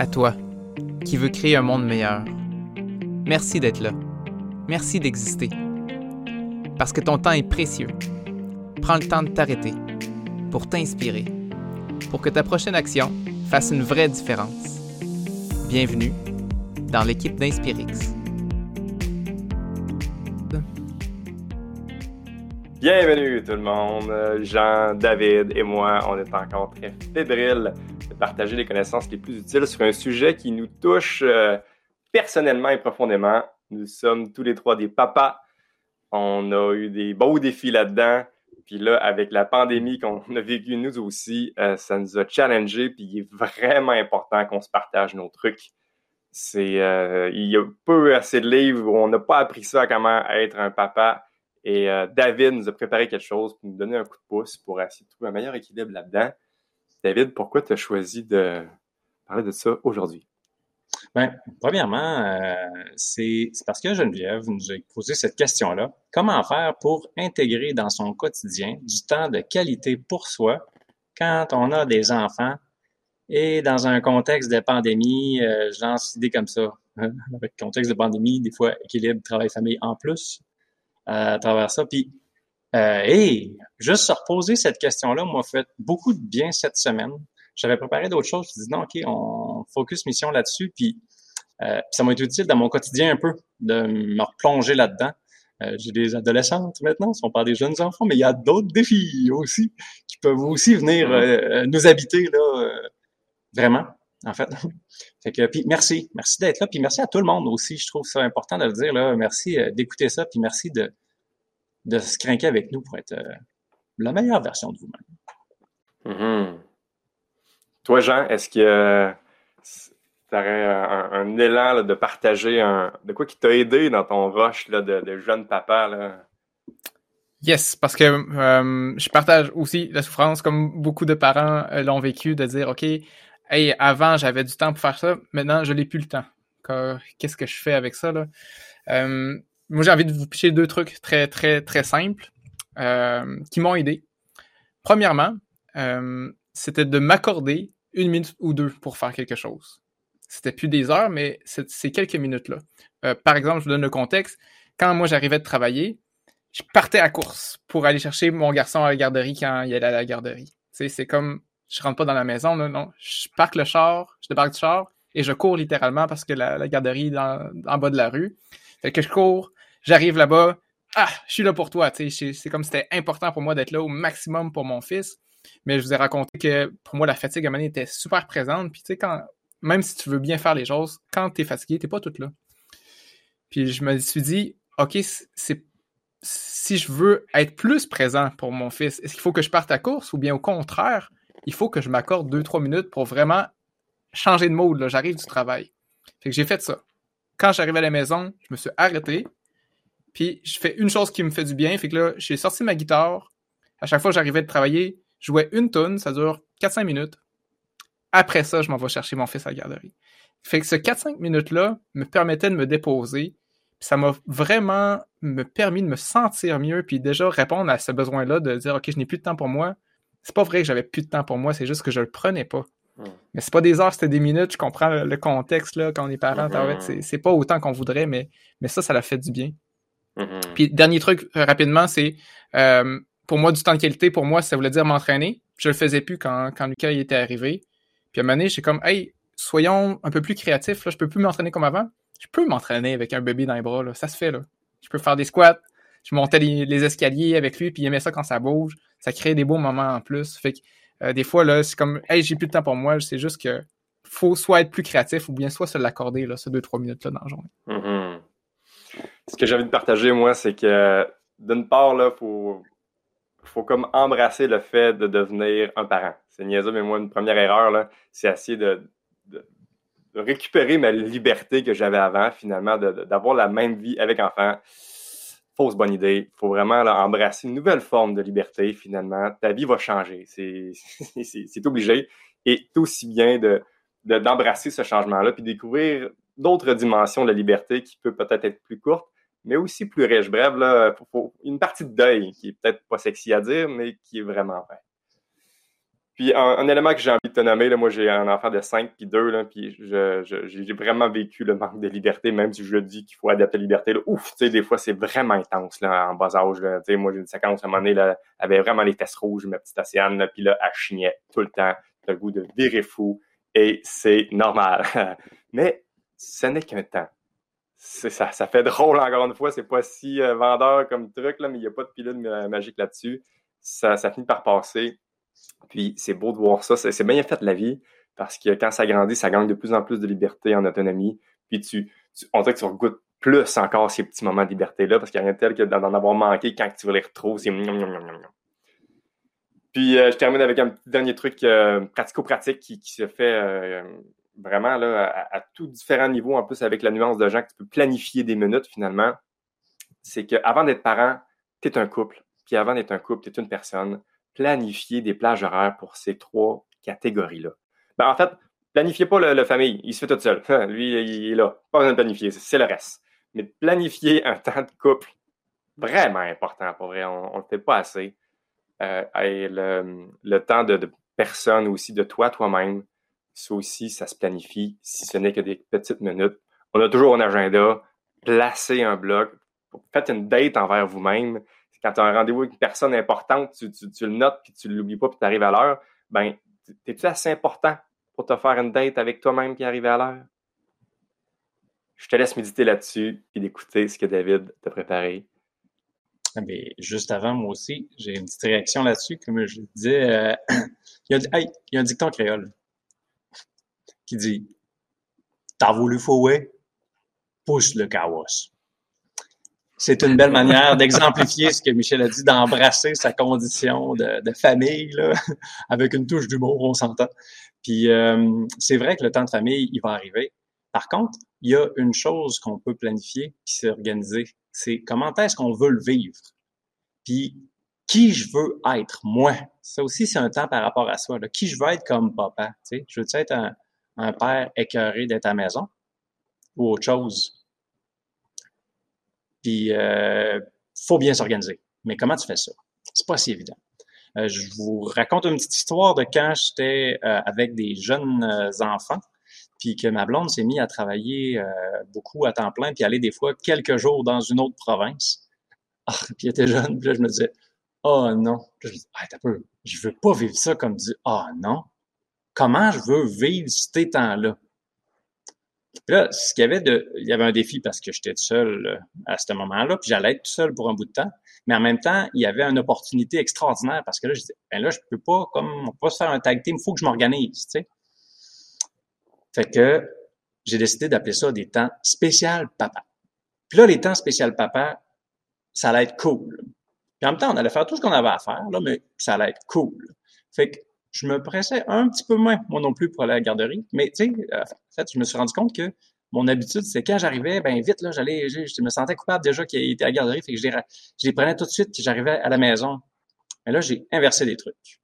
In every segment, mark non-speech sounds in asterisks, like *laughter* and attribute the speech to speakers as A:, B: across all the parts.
A: À toi, qui veux créer un monde meilleur. Merci d'être là. Merci d'exister. Parce que ton temps est précieux. Prends le temps de t'arrêter pour t'inspirer, pour que ta prochaine action fasse une vraie différence. Bienvenue dans l'équipe d'Inspirix.
B: Bienvenue tout le monde. Jean, David et moi, on est encore très fébriles de partager les connaissances les plus utiles sur un sujet qui nous touche euh, personnellement et profondément. Nous sommes tous les trois des papas. On a eu des beaux défis là-dedans. Puis là, avec la pandémie qu'on *laughs* a vécue nous aussi, euh, ça nous a challengé. Puis il est vraiment important qu'on se partage nos trucs. Euh, il y a peu assez de livres où on n'a pas appris ça comment être un papa. Et David nous a préparé quelque chose pour nous donner un coup de pouce pour essayer de trouver un meilleur équilibre là-dedans. David, pourquoi tu as choisi de parler de ça aujourd'hui?
C: Bien, premièrement, euh, c'est parce que Geneviève nous a posé cette question-là. Comment faire pour intégrer dans son quotidien du temps de qualité pour soi quand on a des enfants et dans un contexte de pandémie, euh, je lance comme ça. Hein, avec contexte de pandémie, des fois, équilibre travail-famille en plus euh, à travers ça. Puis, euh, et juste se reposer cette question-là m'a fait beaucoup de bien cette semaine. J'avais préparé d'autres choses. Je me dit non, OK, on focus mission là-dessus. Puis, euh, ça m'a été utile dans mon quotidien un peu de me replonger là-dedans. Euh, j'ai des adolescentes maintenant, ce sont pas des jeunes enfants, mais il y a d'autres défis aussi qui peuvent aussi venir euh, nous habiter là, vraiment, en fait. *laughs* fait que, puis merci, merci d'être là, puis merci à tout le monde aussi. Je trouve ça important de le dire là. Merci d'écouter ça, puis merci de de se craquer avec nous pour être la meilleure version de vous-même.
B: Mm-hmm. Toi, Jean, est-ce que tu aurais un, élan de partager un, de quoi qui t'a aidé dans ton rush là, de, jeune papa? Là?
A: Yes, parce que euh, je partage aussi la souffrance, comme beaucoup de parents euh, l'ont vécu, de dire, OK, hey, avant, j'avais du temps pour faire ça, maintenant, je n'ai plus le temps. Qu'est-ce que je fais avec ça? Là? Euh, moi, j'ai envie de vous picher deux trucs très, très, très simples qui m'ont aidé. Premièrement, c'était de m'accorder une minute ou deux pour faire quelque chose. C'était plus des heures, mais c'est quelques minutes-là. Euh, par exemple, je vous donne le contexte. Quand moi j'arrivais de travailler, je partais à course pour aller chercher mon garçon à la garderie quand il allait à la garderie. C'est comme, je rentre pas dans la maison, non, Je parque le char, je débarque du char et je cours littéralement parce que la, garderie est en bas de la rue. Fait que je cours, j'arrive là-bas, ah, je suis là pour toi. C'est comme c'était important pour moi d'être là au maximum pour mon fils. Mais je vous ai raconté que pour moi, la fatigue à un était super présente. Puis tu sais, quand, même si tu veux bien faire les choses, quand tu es fatigué, tu pas toute là. Puis je me suis dit, OK, c'est si je veux être plus présent pour mon fils, est-ce qu'il faut que je parte à course ou bien au contraire, il faut que je m'accorde deux, trois minutes pour vraiment changer de mode. J'arrive du travail. Fait que j'ai fait ça. Quand j'arrive à la maison, je me suis arrêté. Puis je fais une chose qui me fait du bien. Fait que là, j'ai sorti ma guitare. À chaque fois que j'arrivais de travailler, je jouais une tonne, ça dure 4-5 minutes. Après ça, je m'en vais chercher mon fils à la garderie. Fait que ce 4-5 minutes-là me permettait de me déposer. Ça m'a vraiment me permis de me sentir mieux, puis déjà répondre à ce besoin-là de dire OK, je n'ai plus de temps pour moi. C'est pas vrai que j'avais plus de temps pour moi, c'est juste que je le prenais pas. Hmm. Mais c'est pas des heures, c'était des minutes. Je comprends le, contexte là, quand on est parent, hmm. c'est pas autant qu'on voudrait, mais, mais ça, ça l'a fait du bien. Hmm. Puis dernier truc euh, rapidement, c'est euh, pour moi du temps de qualité. Pour moi, ça voulait dire m'entraîner. Je le faisais plus quand, quand Lucas y était arrivé. Puis à un moment donné, j'ai comme, hey, soyons un peu plus créatifs. Là. Je peux plus m'entraîner comme avant. Je peux m'entraîner avec un bébé dans les bras. Là. Ça se fait. là. Je peux faire des squats. Je montais les, escaliers avec lui, puis il aimait ça quand ça bouge. Ça crée des beaux moments en plus. Fait que euh, des fois, là, c'est comme, hey, j'ai plus de temps pour moi. C'est juste que faut soit être plus créatif ou bien soit se l'accorder, là, ces deux, trois minutes-là dans la journée.
B: Mm-hmm. Ce que j'ai envie de partager, moi, c'est que d'une part, là, faut, comme embrasser le fait de devenir un parent. C'est niaiseux, mais moi, une première erreur, c'est essayer de, récupérer ma liberté que j'avais avant, finalement, d'avoir la même vie avec enfant. Fausse bonne idée. Faut vraiment embrasser une nouvelle forme de liberté, finalement. Ta vie va changer. C'est *laughs* obligé. Et tout aussi bien de d'embrasser ce changement-là, puis découvrir d'autres dimensions de la liberté qui peut peut-être être plus courte, mais aussi plus riche. Bref, là, une partie de deuil qui est peut-être pas sexy à dire, mais qui est vraiment vrai. Puis un, élément que j'ai envie de te nommer, là, moi j'ai un enfant de 5 puis 2, là, puis j'ai vraiment vécu le manque de liberté, même si je dis qu'il faut adapter la liberté. Là. Ouf, tu sais, des fois c'est vraiment intense là, en bas âge. Là. Moi j'ai une séquence à un moment donné, là, elle avait vraiment les fesses rouges, ma petite Océane, puis là, elle chignait tout le temps. Le goût de virer fou et c'est normal. *laughs* Mais ce n'est qu'un temps. Ça, fait drôle encore une fois, c'est pas si euh, vendeur comme truc, mais il n'y a pas de pilule magique là-dessus. Ça, finit par passer puis c'est beau de voir ça. C'est bien fait la vie parce que quand ça grandit, ça gagne de plus en plus de liberté en autonomie. Puis tu, on dirait que tu regoutes plus encore ces petits moments de liberté-là parce qu'il n'y a rien de tel que d'en avoir manqué quand tu les retrouves. C'est Puis euh, je termine avec un petit dernier truc euh, pratico-pratique qui, se fait euh, vraiment là, à, à, tous différents niveaux, en plus avec la nuance de gens que tu peux planifier des minutes finalement. C'est qu'avant d'être parent, tu es un couple. Puis avant d'être un couple, tu es une personne planifier des plages horaires pour ces trois catégories-là? Ben, en fait, planifiez pas le, famille, il se fait tout seul. Lui, il est là. Pas besoin de planifier, c'est le reste. Mais planifier *laughs* un temps de couple, vraiment important, pour vrai, on ne le fait pas assez. Euh, le, temps de, de, personne aussi, de toi, toi-même, ça aussi, ça se planifie, si ce n'est que des petites minutes. On a toujours un agenda, placez un bloc, faites une date envers vous-même quand tu as un rendez-vous avec une personne importante, tu, le notes, puis tu ne l'oublies pas, puis tu arrives à l'heure, ben, es-tu assez important pour te faire une date avec toi-même qui arrive à l'heure? Je te laisse méditer là-dessus et d'écouter ce que David t'a préparé.
C: Ah, juste avant, moi aussi, j'ai une petite réaction là-dessus. Comme je disais, euh, *clears throat* il, y a, un dicton créole qui dit T'as voulu fouer, pousse le kawas c'est une belle manière d'exemplifier ce que Michel a dit, d'embrasser sa condition de, famille, là, *laughs* avec une touche d'humour, on s'entend. Puis euh, c'est vrai que le temps de famille, il va arriver. Par contre, il y a une chose qu'on peut planifier qui s'est organisée, c'est comment est-ce qu'on veut le vivre? Puis qui je veux être, moi? Ça aussi, c'est un temps par rapport à soi. Là. Qui je veux être comme papa. Tu sais? Je veux être un, un père écœuré d'être à la maison ou autre chose puis, euh, faut bien s'organiser. Mais comment tu fais ça? C'est pas si évident. Euh, je vous raconte une petite histoire de quand j'étais euh, avec des jeunes euh, enfants, puis que ma blonde s'est mise à travailler beaucoup à temps plein, puis aller des fois quelques jours dans une autre province. Ah, *laughs* puis elle était jeune, puis là, je me disais, oh non. Puis je me dis, ah, t'as je veux pas vivre ça comme ah oh, non. Comment je veux vivre ces temps-là? là, ce qu'il y avait de, il y avait un défi parce que j'étais seul euh, à ce moment-là, puis j'allais être tout seul pour un bout de temps. Mais en même temps, il y avait une opportunité extraordinaire parce que là, je disais, ben là, je peux pas, comme, on peut pas se faire un tag team, il faut que je m'organise, tu sais. Fait que j'ai décidé d'appeler ça des temps spécial papa. Puis là, les temps spécial papa, ça allait être cool. Puis en même temps, on allait faire tout ce qu'on avait à faire, là, mais ça allait être cool. Fait que je me pressais un petit peu moins, moi non plus, pour aller à la garderie. Mais tu sais, euh, en fait, je me suis rendu compte que mon habitude, c'est quand j'arrivais, ben vite, là, j'allais, je me sentais coupable déjà qu'il était à la garderie, fait que je les, je les prenais tout de suite, j'arrivais à la maison. Mais là, j'ai inversé des trucs.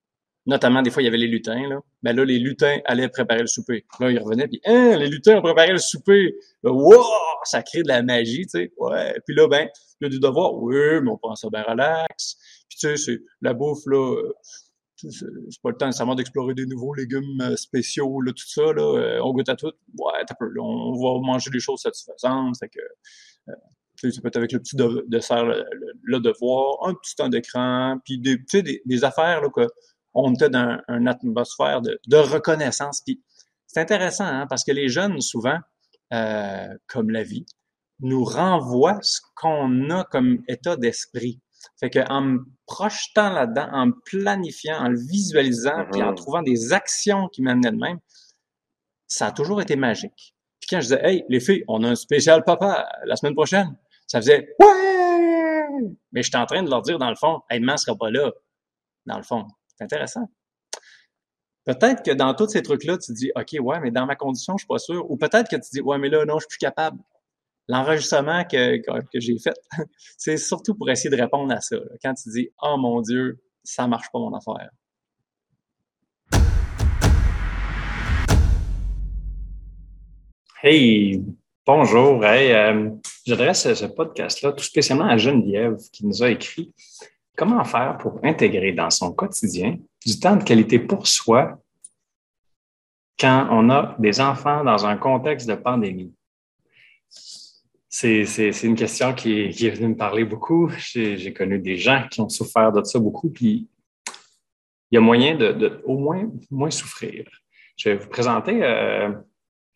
C: Notamment, des fois, il y avait les lutins, là. Ben là, les lutins allaient préparer le souper. Là, ils revenaient, puis, hein, les lutins ont préparé le souper. wow! Ça crée de la magie, tu sais. Ouais. Puis là, ben, il y a du devoir. Oui, mais on prend ça bien relax. Puis, tu sais, c'est la bouffe, là, c'est pas le temps nécessairement d'explorer des nouveaux légumes euh, spéciaux, là, tout ça, là, euh, on goûte à tout. Ouais, t'as peu, on va manger des choses satisfaisantes, fait que, euh, ça peut être avec le petit de, dessert, le, devoir, un petit temps d'écran, puis des, des, des, affaires, là, que on était dans une atmosphère de, de reconnaissance. Puis c'est intéressant, hein, parce que les jeunes, souvent, euh, comme la vie, nous renvoient ce qu'on a comme état d'esprit. Fait que en me projetant là-dedans, en me planifiant, en le visualisant, puis en mm-hmm. trouvant des actions qui m'amenaient de même, ça a toujours été magique. Puis quand je disais, hey, les filles, on a un spécial papa la semaine prochaine, ça faisait, ouais! Mais j'étais en train de leur dire, dans le fond, hey, maman sera pas là. Dans le fond. C'est intéressant. Peut-être que dans tous ces trucs-là, tu dis, OK, ouais, mais dans ma condition, je suis pas sûr. Ou peut-être que tu dis, ouais, mais là, non, je suis plus capable l'enregistrement que, que, j'ai fait, *laughs* c'est surtout pour essayer de répondre à ça. Quand tu dis Oh mon Dieu, ça marche pas mon affaire.
D: Hey, bonjour. Hey, euh, J'adresse ce podcast-là tout spécialement à Geneviève qui nous a écrit Comment faire pour intégrer dans son quotidien
C: du temps de qualité pour soi quand on a des enfants dans un contexte de pandémie? C'est, une question qui est, venue me parler beaucoup. J'ai, connu des gens qui ont souffert de ça beaucoup, puis il y a moyen de, au moins moins souffrir. Je vais vous présenter euh,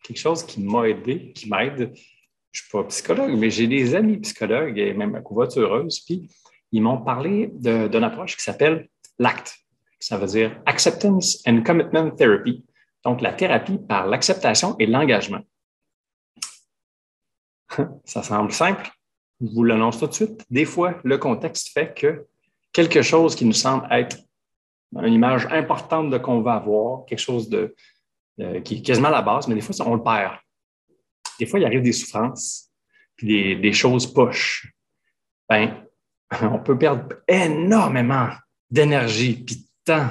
C: quelque chose qui m'a aidé, qui m'aide. Je ne suis pas psychologue, mais j'ai des amis psychologues et même à covoitureuse, puis ils m'ont parlé d'une approche qui s'appelle l'ACT. Ça veut dire Acceptance and Commitment Therapy. Donc, la thérapie par l'acceptation et l'engagement. *laughs* Ça semble simple. Je vous l'annonce tout de suite. Des fois, le contexte fait que quelque chose qui nous semble être une image importante de qu'on va avoir, quelque chose de, qui est quasiment la base, mais des fois, on le perd. Des fois, il arrive des souffrances, puis des, des choses poches. Ben, *laughs* on peut perdre énormément d'énergie puis de temps.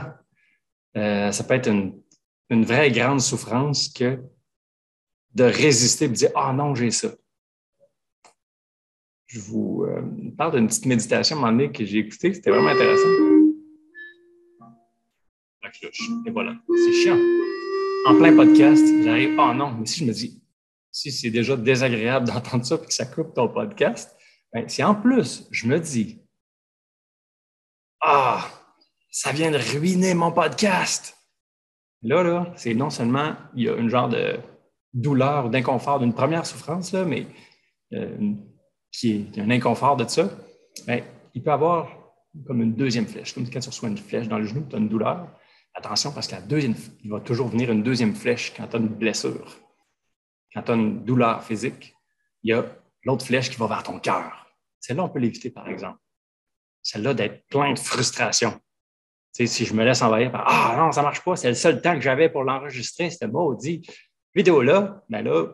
C: Euh, ça peut être une, une, vraie grande souffrance que de résister et de dire Ah non, j'ai ça. Je vous euh, parle d'une petite méditation à un moment donné que j'ai écoutée, c'était vraiment intéressant. La cloche, et voilà. C'est chiant. En plein podcast, j'arrive Ah non, mais si je me dis, si c'est déjà désagréable *laughs* d'entendre ça et que ça coupe ton podcast, ben, si en plus je me dis Ah, ça vient de ruiner mon podcast. Là, là, c'est non seulement il y a une genre de douleur, d'inconfort d'une première souffrance, là, mais euh, qui est un inconfort de ça, bien, il peut avoir comme une deuxième flèche. Comme quand tu reçois une flèche dans le genou, tu as une douleur. Attention, parce qu'à deuxième, il va toujours venir une deuxième flèche quand tu as une blessure. Quand tu as une douleur physique, il y a l'autre flèche qui va vers ton cœur. Celle-là, on peut l'éviter, par exemple. Celle-là d'être plein de frustration. si je me laisse envahir par Ah non, ça ne marche pas, c'est le seul temps que j'avais pour l'enregistrer, c'était maudit. Vidéo-là, ben là,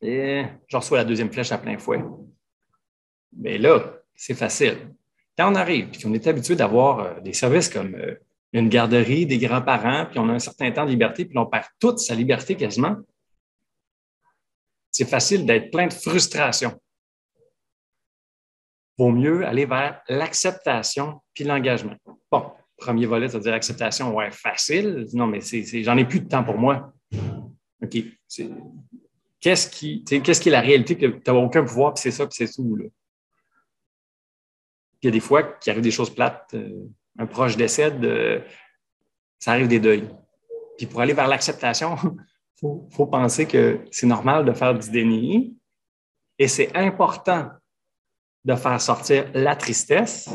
C: et je reçois la deuxième flèche à plein fouet. Mais là, c'est facile. Quand on arrive, puis qu'on est habitué d'avoir euh, des services comme euh, une garderie, des grands-parents, puis on a un certain temps de liberté, puis on perd toute sa liberté quasiment, c'est facile d'être plein de frustration vaut mieux aller vers l'acceptation puis l'engagement. Bon, premier volet, c'est-à-dire acceptation, ouais, facile. Non, mais j'en ai plus de temps pour moi. OK. Qu'est-ce qui, qu'est-ce qui est la réalité que tu n'as aucun pouvoir, puis c'est ça, puis c'est tout. Là? Il y a des fois qu'il arrive des choses plates. Euh, un proche décède, euh, ça arrive des deuils. Puis pour aller vers l'acceptation, *laughs* il faut, penser que c'est normal de faire du déni et c'est important de faire sortir la tristesse,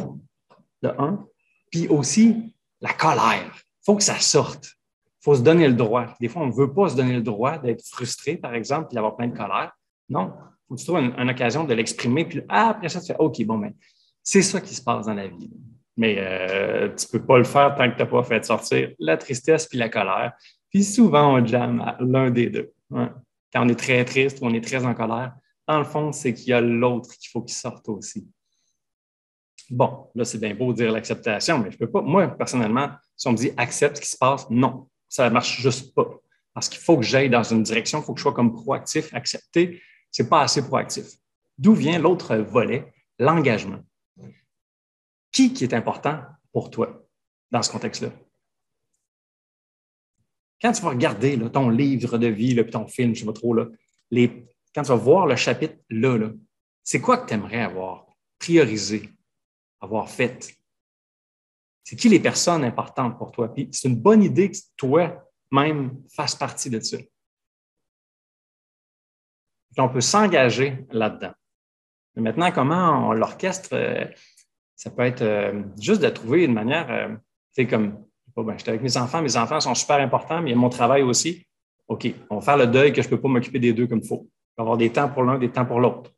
C: de un, puis aussi la colère. Il faut que ça sorte. Il faut se donner le droit. Des fois, on ne veut pas se donner le droit d'être frustré, par exemple, puis d'avoir plein de colère. Non, il faut que tu trouves une, occasion de l'exprimer, puis après ça, tu fais OK, bon, mais ben, c'est ça qui se passe dans la vie. Mais euh, tu ne peux pas le faire tant que tu n'as pas fait sortir la tristesse puis la colère. Puis souvent, on jamme l'un des deux. Quand on est très triste ou on est très en colère, dans le fond, c'est qu'il y a l'autre qu'il faut qu'il sorte aussi. Bon, là, c'est bien beau dire l'acceptation, mais je peux pas. Moi, personnellement, si on me dit accepte ce qui se passe, non, ça ne marche juste pas. Parce qu'il faut que j'aille dans une direction, il faut que je sois comme proactif, accepter, ce n'est pas assez proactif. D'où vient l'autre volet, l'engagement. Qui, qui est important pour toi dans ce contexte-là? Quand tu vas regarder ton livre de vie, là, ton film, je ne sais pas trop, là, les quand tu vas voir le chapitre là, c'est quoi que tu aimerais avoir priorisé, avoir fait? C'est qui les personnes importantes pour toi? Puis c'est une bonne idée que toi-même fasses partie de ça. on peut s'engager là-dedans. Maintenant, comment on l'orchestre? Ça peut être euh, juste de trouver une manière, euh, comme, ben, j'étais avec mes enfants, mes enfants sont super importants, mais il y a mon travail aussi. OK, on va faire le deuil que je ne peux pas m'occuper des deux comme il faut avoir des temps pour l'un, des temps pour l'autre.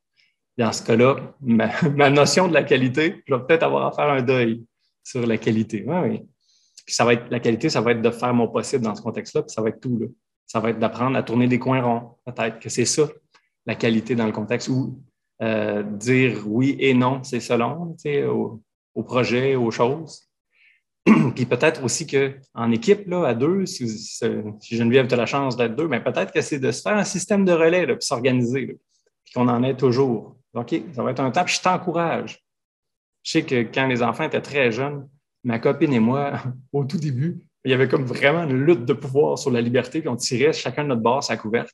C: Dans ce cas-là, *laughs* ma, notion de la qualité, je vais peut-être avoir à faire un deuil sur la qualité. Oui, Puis ça va être la qualité, ça va être de faire mon possible dans ce contexte-là, puis ça va être tout. Là. Ça va être d'apprendre à tourner des coins ronds. Peut-être que c'est ça, la qualité dans le contexte où euh, dire oui et non, c'est selon au, projet, aux choses. *clears throat* Puis peut-être aussi qu'en équipe, là, à deux, si, si Geneviève a la chance d'être deux, mais peut-être que c'est de se faire un système de relais, puis s'organiser, puis qu'on en ait toujours. OK, ça va être un temps, puis je t'encourage. Je sais que quand les enfants étaient très jeunes, ma copine et moi, *laughs* au tout début, il y avait comme vraiment une lutte de pouvoir sur la liberté, puis on tirait chacun de notre bord sa couverte.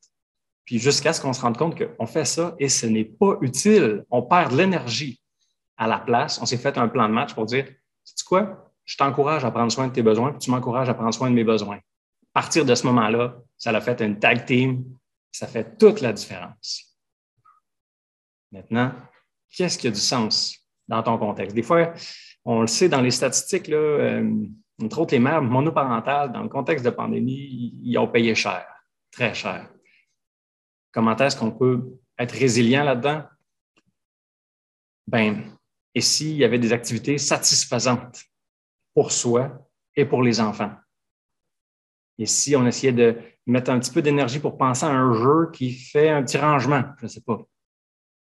C: Puis jusqu'à ce qu'on se rende compte qu'on fait ça et ce n'est pas utile. On perd de l'énergie. À la place, on s'est fait un plan de match pour dire, sais quoi? Je t'encourage à prendre soin de tes besoins, puis tu m'encourages à prendre soin de mes besoins. À partir de ce moment-là, ça l'a fait une tag team. Ça fait toute la différence. Maintenant, qu'est-ce qui a du sens dans ton contexte? Des fois, on le sait dans les statistiques, là, euh, entre autres les mères monoparentales, dans le contexte de pandémie, ils ont payé cher, très cher. Comment est-ce qu'on peut être résilient là-dedans? Ben, et s'il y avait des activités satisfaisantes pour soi et pour les enfants? Et si on essayait de mettre un petit peu d'énergie pour penser à un jeu qui fait un petit rangement, je ne sais pas.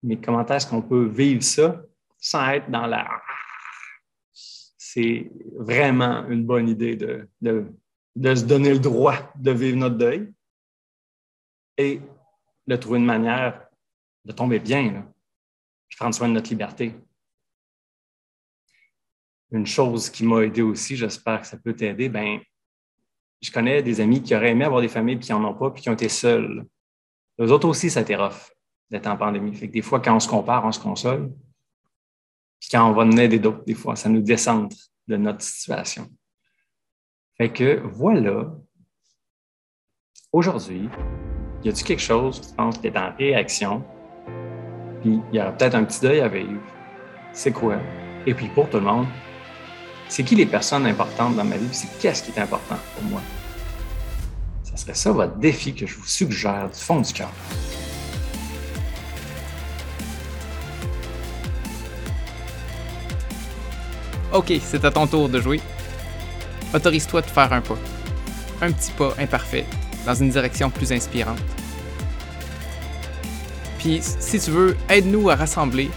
C: Mais comment est-ce qu'on peut vivre ça sans être dans la... C'est vraiment une bonne idée de, de, se donner le droit de vivre notre deuil et de trouver une manière de tomber bien, là, prendre soin de notre liberté. Une chose qui m'a aidé aussi, j'espère que ça peut t'aider, ben, je connais des amis qui auraient aimé avoir des familles puis qui n'en ont pas puis qui ont été seuls. Les autres aussi, ça été rough d'être en pandémie. Des fois, quand on se compare, on se console. Puis quand on va en aider d'autres, des fois, ça nous descend de notre situation. Fait que voilà, aujourd'hui, y a-t-il quelque chose, tu penses, qui est en réaction, puis il y a peut-être un petit deuil à vivre. C'est quoi? Et puis pour tout le monde, c'est qui les personnes importantes dans ma vie, c'est qu'est-ce qui est important pour moi? Ça serait ça votre défi que je vous suggère du fond du cœur.
A: Ok, c'est à ton tour de jouer. Autorise-toi de faire un pas. Un petit pas imparfait dans une direction plus inspirante. Puis, si tu veux, aide-nous à rassembler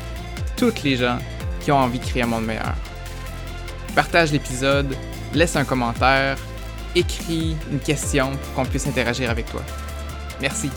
A: toutes les gens qui ont envie de créer un monde meilleur partage l'épisode, laisse un commentaire, écris une question pour qu'on puisse interagir avec toi. Merci.